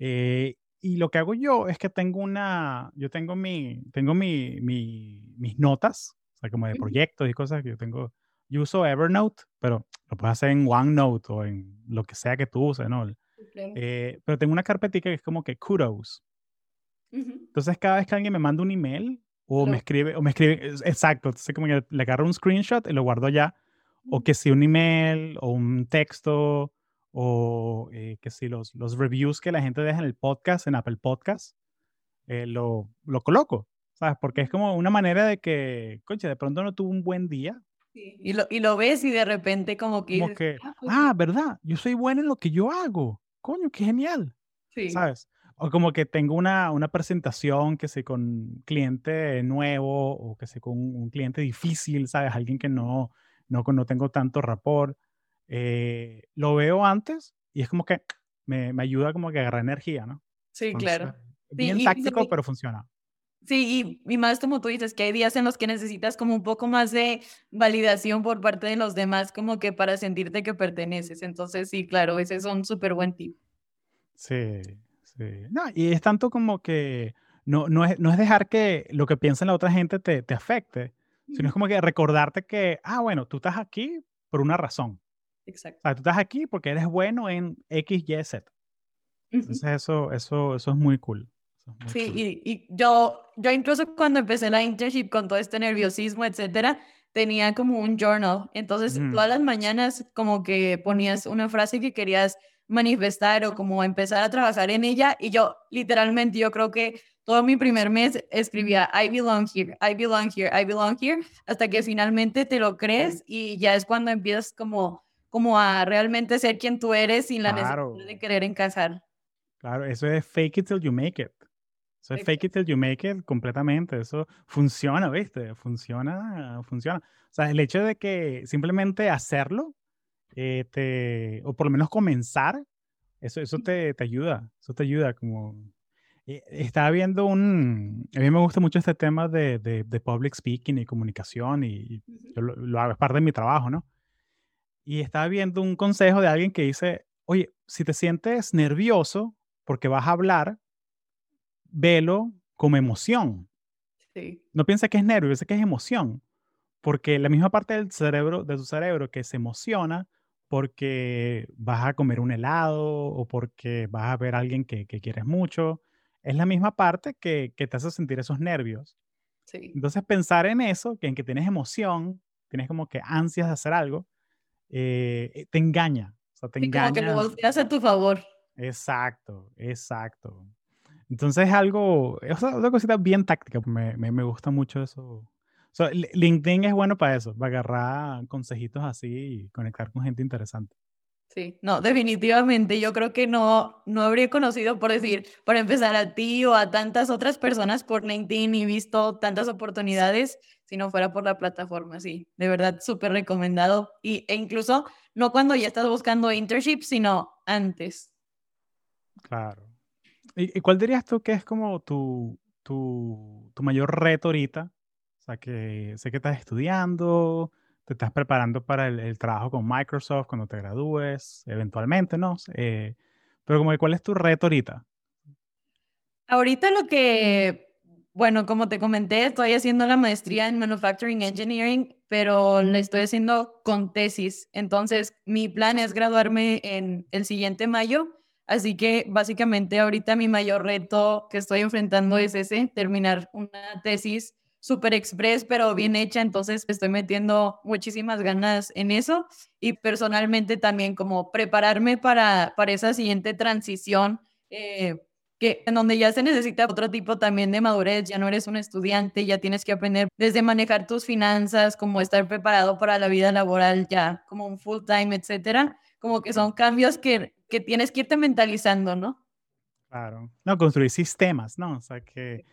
Eh, y lo que hago yo es que tengo una, yo tengo mi, tengo mi, mi- mis notas, o sea, como de proyectos y cosas que yo tengo. Yo uso Evernote, pero lo puedes hacer en OneNote o en lo que sea que tú uses, ¿no? Eh, pero tengo una carpetica que es como que kudos. Ujú. Entonces, cada vez que alguien me manda un email o Lo- me escribe, o me escribe, es- exacto, entonces como que le agarro un screenshot y lo guardo allá. O que si un email o un texto o eh, que si los, los reviews que la gente deja en el podcast, en Apple Podcast, eh, lo, lo coloco, ¿sabes? Porque es como una manera de que, coche, de pronto no tuvo un buen día, Sí, y lo, y lo ves y de repente como que como que, ah, pues ah, ¿verdad? Yo soy bueno en lo que yo hago, coño, qué genial, sí, ¿sabes? O como que tengo una, una presentación que sé con un cliente nuevo o que sé con un cliente difícil, ¿sabes? Alguien que no, no, no tengo tanto rapport. Eh, lo veo antes y es como que me, me ayuda como que a agarrar energía, ¿no? sí, Entonces, claro. bien y- y táctico, también- pero funciona. Sí, y, y más como tú dices, que hay días en los que necesitas como un poco más de validación por parte de los demás, como que para sentirte que perteneces. Entonces, sí, claro, ese es un súper buen tip. Sí, sí. No, y es tanto como que no, no, es, no es dejar que lo que piensa la otra gente te, te afecte, sino es como que recordarte que, ah, bueno, tú estás aquí por una razón. Exacto. O sea, tú estás aquí porque eres bueno en X, Y, Z. Entonces eso, eso, eso es muy cool. Eso es muy Sí, cool. y, y yo, yo incluso cuando empecé la internship con todo este nerviosismo, etcétera, tenía como un journal. Entonces, todas las mañanas como que ponías una frase que querías manifestar o como empezar a trabajar en ella. Y yo, literalmente, yo creo que todo mi primer mes escribía, I belong here, I belong here, I belong here, hasta que finalmente te lo crees y ya es cuando empiezas como, como a realmente ser quien tú eres sin la Claro. necesidad de querer encajar. Claro, eso es fake it till you make it. Eso es fake it till you make it completamente. Eso funciona, ¿viste? Funciona, funciona. O sea, el hecho de que simplemente hacerlo, eh, te, o por lo menos comenzar, eso, eso te, te ayuda. Eso te ayuda como... eh, Estaba viendo un... A mí me gusta mucho este tema de, de, de public speaking y comunicación y, y yo lo, lo hago, es parte de mi trabajo, ¿no? Y estaba viendo un consejo de alguien que dice, oye, si te sientes nervioso porque vas a hablar, velo como emoción. Sí, No piensa que es nervio, piensa que es emoción. Porque la misma parte del cerebro, de tu cerebro que se emociona porque vas a comer un helado o porque vas a ver a alguien que, que quieres mucho, es la misma parte que, que te hace sentir esos nervios. sí. Entonces pensar en eso, que en que tienes emoción, tienes como que ansias de hacer algo, eh, eh, te engaña. O sea, te Sí, como que lo engaña. volteas a tu favor. Exacto, exacto. Entonces es algo, es una cosita bien táctica, me, me, me gusta mucho eso. O sea, Li- LinkedIn es bueno para eso, para agarrar consejitos así y conectar con gente interesante. Sí, no, definitivamente. Yo creo que no, no habría conocido, por decir, por empezar a ti o a tantas otras personas por LinkedIn y visto tantas oportunidades si no fuera por la plataforma. Sí, de verdad, súper recomendado. Y, e incluso no cuando ya estás buscando internship, sino antes. Claro. ¿Y, y cuál dirías tú que es como tu, tu, tu mayor reto ahorita? O sea, que sé que estás estudiando, te estás preparando para el, el trabajo con Microsoft cuando te gradúes, eventualmente, ¿no? Eh, pero como que, ¿cuál es tu reto ahorita? Ahorita lo que, bueno, como te comenté, estoy haciendo la maestría en Manufacturing Engineering, pero la estoy haciendo con tesis. Entonces, mi plan es graduarme en el siguiente mayo. Así que básicamente ahorita mi mayor reto que estoy enfrentando es ese, terminar una tesis super express, pero bien hecha. Entonces, estoy metiendo muchísimas ganas en eso y personalmente también como prepararme para, para esa siguiente transición. eh, que en donde ya se necesita otro tipo también de madurez, ya no eres un estudiante, ya tienes que aprender desde manejar tus finanzas, como estar preparado para la vida laboral ya como un full time, etcétera, como que son cambios que, que tienes que irte mentalizando, ¿no? Claro. No, construir sistemas, ¿no? O sea, que,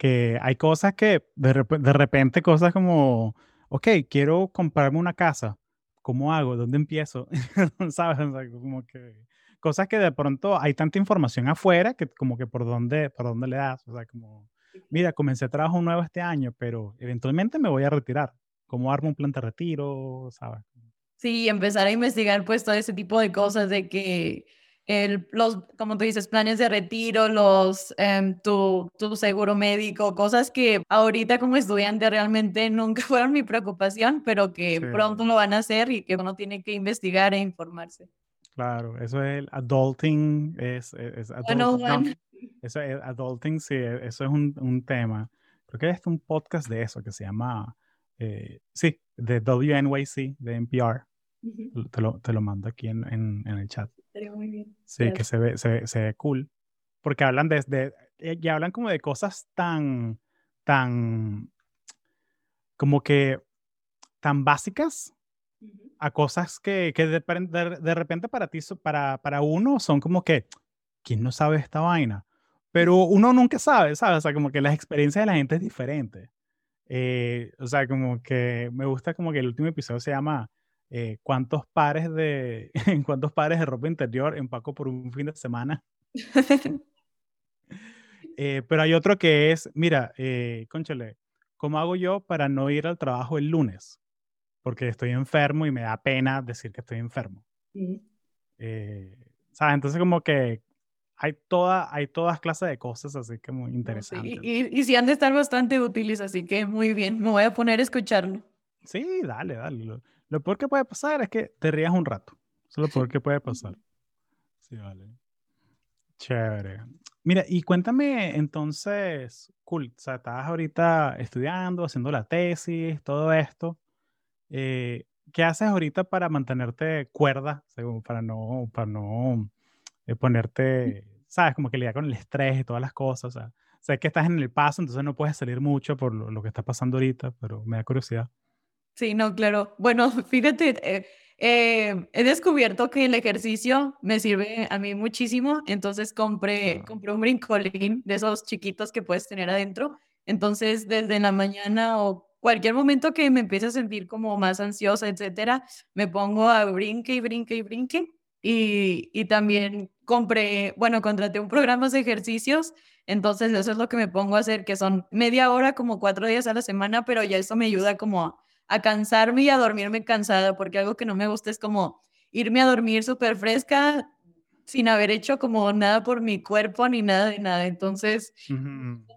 que hay cosas que de, rep- de repente, cosas como, ok, quiero comprarme una casa, ¿cómo hago? ¿Dónde empiezo? ¿Sabes? O sea, como que cosas que de pronto hay tanta información afuera que como que por dónde, por dónde le das. O sea, como, mira, comencé trabajo nuevo este año, pero eventualmente me voy a retirar. ¿Cómo armo un plan de retiro? ¿Sabes? Sí, empezar a investigar pues todo ese tipo de cosas de que el, los, como tú dices, planes de retiro, los, em, tu, tu seguro médico, cosas que ahorita como estudiante realmente nunca fueron mi preocupación, pero que Sí. pronto lo van a hacer y que uno tiene que investigar e informarse. Claro, eso es el adulting, es, es, es Bueno, adult- no, bueno, eso es adulting, sí, eso es un, un tema. Creo que hay un podcast de eso que se llama, eh, sí, de WNYC, de NPR. Te lo, te lo mando aquí en, en, en el chat. Estaría muy bien. Sí, que Gracias. se ve, se, se ve cool. Porque hablan de, de- eh, y hablan como de cosas tan, tan, como que tan básicas a cosas que, que de, de- de repente para ti, para, para uno son como que, ¿quién no sabe esta vaina? Pero uno nunca sabe, ¿sabes? O sea, como que las experiencias de la gente es diferente. Eh, o sea, como que me gusta como que el último episodio se llama eh, ¿Cuántos pares de cuántos pares de ropa interior empaco por un fin de semana? Eh, pero hay otro que es, mira, eh, cónchale, ¿cómo hago yo para no ir al trabajo el lunes? Porque estoy enfermo y me da pena decir que estoy enfermo. Ujú. Eh, ¿sabes? Entonces como que hay, toda, hay todas clases de cosas, así que muy No, sí, interesante. Y, y, y sí han de estar bastante útiles, así que muy bien, me voy a poner a escucharlo. Sí, dale, dale. Lo, peor que puede pasar es que te rías un rato. Eso es lo peor que puede pasar. Sí, vale. Chévere. Mira, y cuéntame entonces, cool, o sea, estabas ahorita estudiando, haciendo la tesis, todo esto. Eh, ¿qué haces ahorita para mantenerte cuerda, según, para no, para no eh, ponerte, sabes, como que lidiar con el estrés y todas las cosas? O sea, sé que estás en el paso, entonces no puedes salir mucho por lo, lo que está pasando ahorita, pero me da curiosidad. Sí, no, claro. Bueno, fíjate, eh, eh, he descubierto que el ejercicio me sirve a mí muchísimo, entonces compré, Ah. compré un brincolín de esos chiquitos que puedes tener adentro. Entonces, desde la mañana o cualquier momento que me empiece a sentir como más ansiosa, etcétera, me pongo a brinque y brinque y brinque. Y, y también compré, bueno, contraté un programa de ejercicios, entonces eso es lo que me pongo a hacer, que son media hora, como cuatro días a la semana, pero ya eso me ayuda como a cansarme y a dormirme cansada, porque algo que no me gusta es como irme a dormir súper fresca sin haber hecho como nada por mi cuerpo ni nada de nada. Entonces,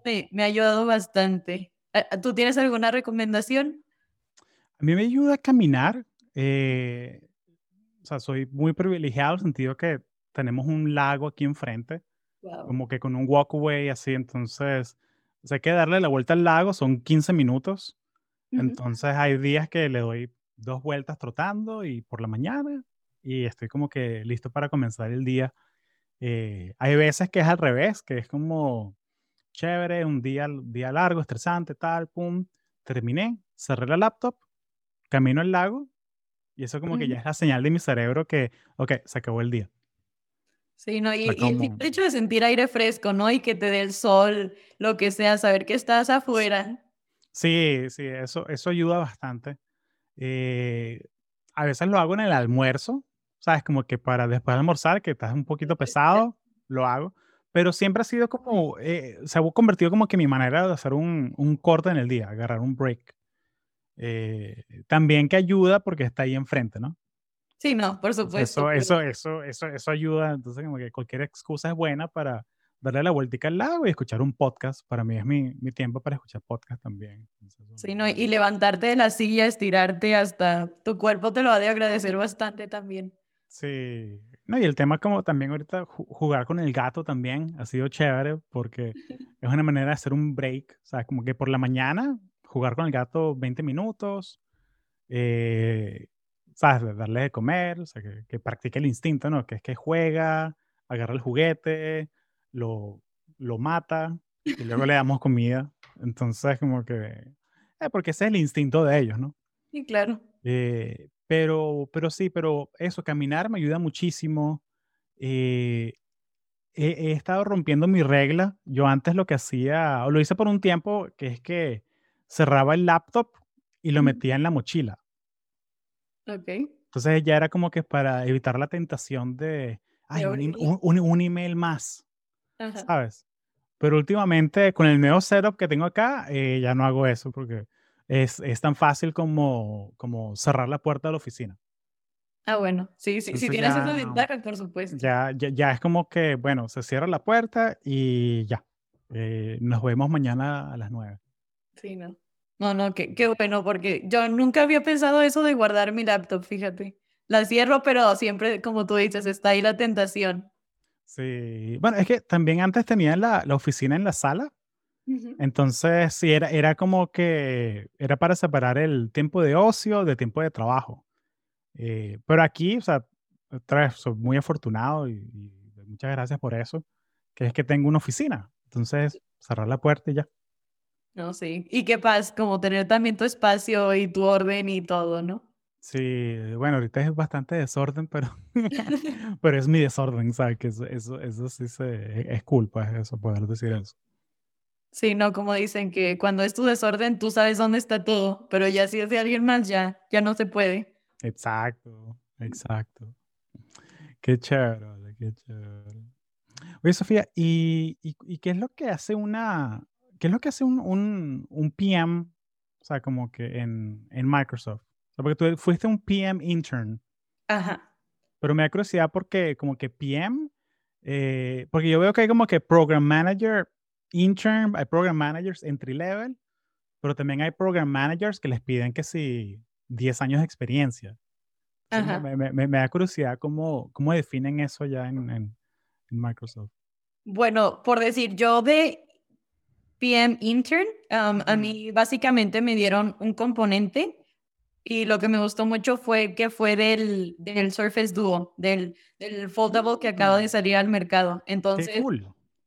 me, me ha ayudado bastante. ¿A- a- ¿Tú tienes alguna recomendación? A mí me ayuda a caminar. eh, o sea, soy muy privilegiado en el sentido que tenemos un lago aquí enfrente, Wow. como que con un walkway así. Entonces, o sea, hay que darle la vuelta al lago, son 15 minutos. Entonces, hay días que le doy dos vueltas trotando y por la mañana y estoy como que listo para comenzar el día. Eh, hay veces que es al revés, que es como chévere, un día, día largo, estresante, tal, pum, terminé, cerré la laptop, camino al lago y eso como que ya es la señal de mi cerebro que, ok, se acabó el día. Sí, no, y, y el hecho de sentir aire fresco, ¿no? Y que te dé el sol, lo que sea, saber que estás afuera. Sí, sí, eso, eso ayuda bastante. Eh, a veces lo hago en el almuerzo, ¿sabes? Como que para después de almorzar, que estás un poquito pesado, lo hago. Pero siempre ha sido como, eh, se ha convertido como que mi manera de hacer un, un corte en el día, agarrar un break. Eh, también que ayuda porque está ahí enfrente, ¿no? Sí, no, por supuesto. eso, eso, eso, eso, eso ayuda. Entonces, como que cualquier excusa es buena para darle la vueltica al lago y escuchar un podcast. Para mí es mi, mi tiempo para escuchar podcast también. Sí, no, y levantarte de la silla, estirarte hasta tu cuerpo te lo ha de agradecer bastante también. Sí. No, y el tema como también ahorita ju- jugar con el gato también ha sido chévere porque es una manera de hacer un break. O sea, como que por la mañana jugar con el gato 20 minutos, eh, ¿sabes? Darle de comer, o sea, que, que practique el instinto, ¿no? Que es que juega, agarra el juguete, lo, lo mata y luego le damos comida. Entonces, como que, eh, porque ese es el instinto de ellos, ¿no? Sí, claro. Eh, pero, pero sí, pero eso, caminar me ayuda muchísimo. Eh, he, he estado rompiendo mi regla. Yo antes lo que hacía, o lo hice por un tiempo, que es que cerraba el laptop y lo metía en la mochila. Ok. Entonces ya era como que para evitar la tentación de, ay, un, im- abrir. un- un- un email más, Ajá. ¿sabes? Pero últimamente con el nuevo setup que tengo acá, eh, ya no hago eso porque es, es tan fácil como, como cerrar la puerta de la oficina. Ah, bueno. Sí, sí, si Entonces tienes esa ya- ventaja, por supuesto. Ya, ya, ya es como que, bueno, se cierra la puerta y ya. Eh, nos vemos mañana a las 9. Sí, no. No, no, qué, qué bueno, porque yo nunca había pensado eso de guardar mi laptop, fíjate. La cierro, pero siempre, como tú dices, está ahí la tentación. Sí. Bueno, es que también antes tenía la, la oficina en la sala. Entonces, sí, era, era como que era para separar el tiempo de ocio de tiempo de trabajo. Eh, pero aquí, o sea, otra vez, soy muy afortunado y, y muchas gracias por eso, que es que tengo una oficina. Entonces, cerrar la puerta y ya. No, sí. Y qué paz, como tener también tu espacio y tu orden y todo, ¿no? Sí, bueno, ahorita es bastante desorden, pero, pero es mi desorden, ¿sabes? Que eso, eso, eso sí se, es culpa, eso, poder decir eso. Sí, no, como dicen que cuando es tu desorden, tú sabes dónde está todo, pero ya si es de alguien más, ya, ya no se puede. Exacto, exacto. Qué chévere, qué chévere. Oye, Sofía, ¿y, y, y qué es lo que hace una, qué es lo que hace un, un, un PM, o sea, como que en, en Microsoft? Sea, porque tú fuiste un PM intern, Ajá. pero me da curiosidad porque como que PM Eh, porque yo veo que hay como que program manager, intern, hay program managers entry level, pero también hay program managers que les piden que si 10 años de experiencia. Me, me, me, da curiosidad cómo, cómo definen eso ya en, en, Microsoft. Bueno, por decir, yo de PM intern, um, a mí básicamente me dieron un componente y lo que me gustó mucho fue que fue del, del Surface Duo, del, del foldable que acaba de mm. salir al mercado. Entonces,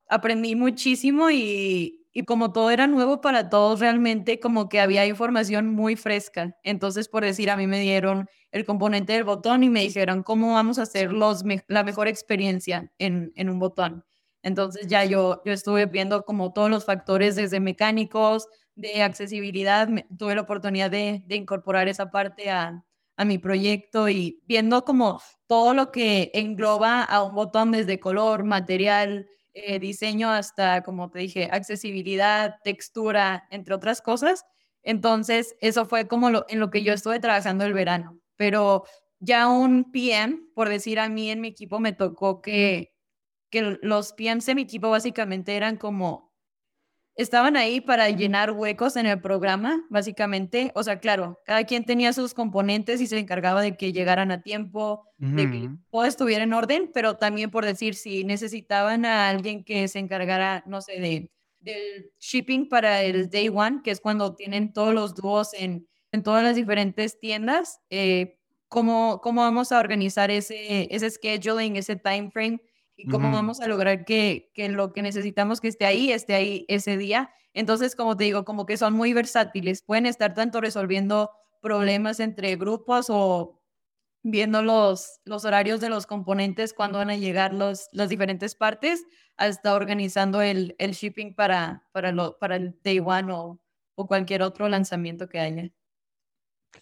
aprendí muchísimo y, y como todo era nuevo para todos, realmente como que había información muy fresca. Entonces, por decir, a mí me dieron el componente del botón y me dijeron cómo vamos a hacer los la mejor experiencia en, en un botón. Entonces ya yo, yo estuve viendo como todos los factores desde mecánicos, de accesibilidad, tuve la oportunidad de, de incorporar esa parte a, a, mi proyecto y viendo como todo lo que engloba a un botón desde color, material, eh, diseño hasta, como te dije, accesibilidad, textura, entre otras cosas. Entonces, eso fue como lo, en lo que yo estuve trabajando el verano. Pero ya un PM, por decir a mí en mi equipo, me tocó que, que los PMs en mi equipo básicamente eran como estaban ahí para llenar huecos en el programa, básicamente. O sea, claro, cada quien tenía sus componentes y se encargaba de que llegaran a tiempo, de que todo estuviera en orden, pero también por decir, si necesitaban a alguien que se encargara, no sé, de, del shipping para el day one, que es cuando tienen todos los dúos en, en todas las diferentes tiendas, eh, ¿cómo, ¿cómo vamos a organizar ese, ese scheduling, ese time frame? Y cómo vamos a lograr que, que, lo que necesitamos que esté ahí, esté ahí ese día. Entonces, como te digo, como que son muy versátiles, pueden estar tanto resolviendo problemas entre grupos o viendo los, los horarios de los componentes, cuándo van a llegar los, las diferentes partes, hasta organizando el, el shipping para, para, lo, para el day one o, o cualquier otro lanzamiento que haya.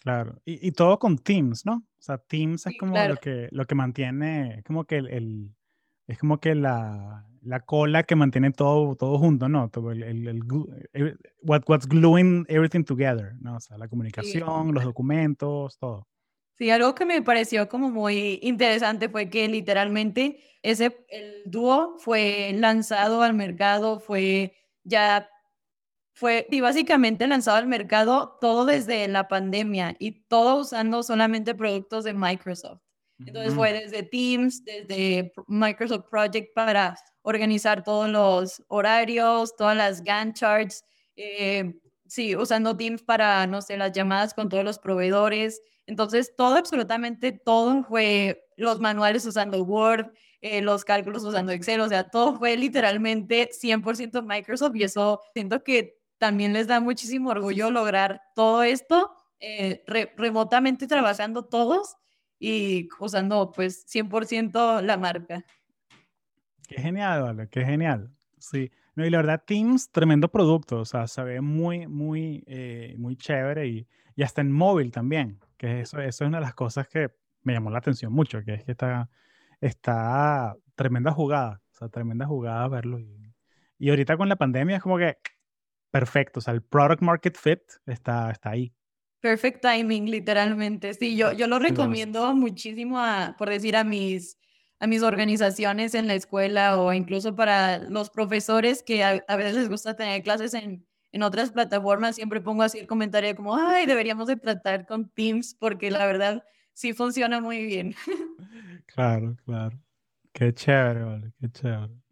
Claro, y, y todo con Teams, ¿no? O sea, Teams es como lo, que, lo que mantiene, como que el es como que la, la, cola que mantiene todo, todo junto, ¿no? Todo el, el, el, what, what's gluing everything together, ¿no? O sea, la comunicación, los documentos, todo. Sí, algo que me pareció como muy interesante fue que literalmente ese, el dúo fue lanzado al mercado, fue ya, fue y básicamente lanzado al mercado todo desde la pandemia y todo usando solamente productos de Microsoft. Entonces fue desde Teams, desde Microsoft Project para organizar todos los horarios, todas las Gantt charts, eh, sí, usando Teams para, no sé, las llamadas con todos los proveedores. Entonces todo, absolutamente todo fue los manuales usando Word, eh, los cálculos usando Excel, o sea, todo fue literalmente 100% Microsoft y eso siento que también les da muchísimo orgullo lograr todo esto eh, remotamente trabajando todos y usando pues 100% la marca. Qué genial, vale, qué genial. Sí, no, y la verdad, Teams, tremendo producto, o sea, se ve muy, muy, eh, muy chévere y, y, hasta en móvil también, que eso, eso es una de las cosas que me llamó la atención mucho, que es que está, está tremenda jugada, o sea, tremenda jugada verlo. Y, y ahorita con la pandemia es como que perfecto, o sea, el product market fit está, está ahí. Perfect timing, literalmente. Sí, yo, yo lo recomiendo muchísimo, a, por decir, a mis, a mis organizaciones en la escuela o incluso para los profesores que a, veces les gusta tener clases en, en otras plataformas. Siempre pongo así el comentario como, ay, deberíamos de tratar con Teams porque la verdad sí funciona muy bien. Claro, claro. Qué chévere, vale, qué chévere.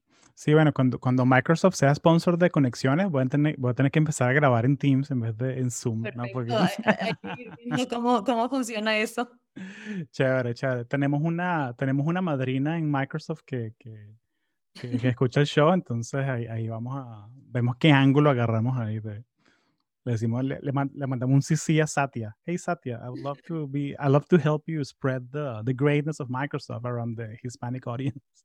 Sí, bueno, cuando, cuando Microsoft sea sponsor de conexiones, voy a, tener, voy a tener que empezar a grabar en Teams en vez de en Zoom. ¿no? Porque... ¿Cómo, ¿Cómo funciona eso? Chévere, chévere. Tenemos una, tenemos una madrina en Microsoft que, que, que, escucha el show, entonces ahí, ahí, vamos a, vemos qué ángulo agarramos ahí. De, le decimos, le, le, mandamos un CC a Satya. Hey Satya, I would love to be, I love to help you spread the, the greatness of Microsoft around the Hispanic audience.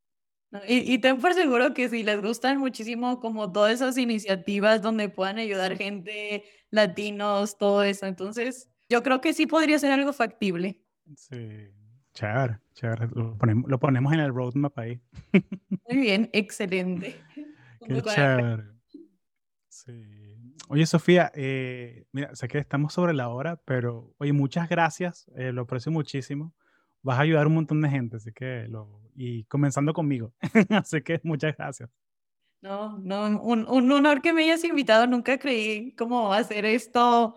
Y, y, ten por seguro que si les gustan muchísimo como todas esas iniciativas donde puedan ayudar gente, latinos, todo eso, entonces yo creo que sí podría ser algo factible. Sí, chévere, chévere. Lo ponemos, lo ponemos en el roadmap ahí. Muy bien, excelente. Qué chévere. Sí. Oye, Sofía, eh, mira, sé que estamos sobre la hora, pero oye, muchas gracias, eh, lo aprecio muchísimo. Vas a ayudar a un montón de gente, así que lo, y comenzando conmigo. Así que muchas gracias. No, no, un, un honor que me hayas invitado. Nunca creí cómo hacer esto,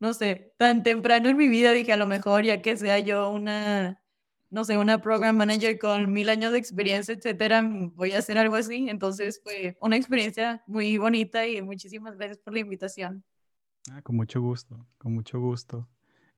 no sé, tan temprano en mi vida. Dije, a lo mejor ya que sea yo una, no sé, una program manager con mil años de experiencia, etcétera, voy a hacer algo así. Entonces fue una experiencia muy bonita y muchísimas gracias por la invitación. Ah, con mucho gusto, con mucho gusto.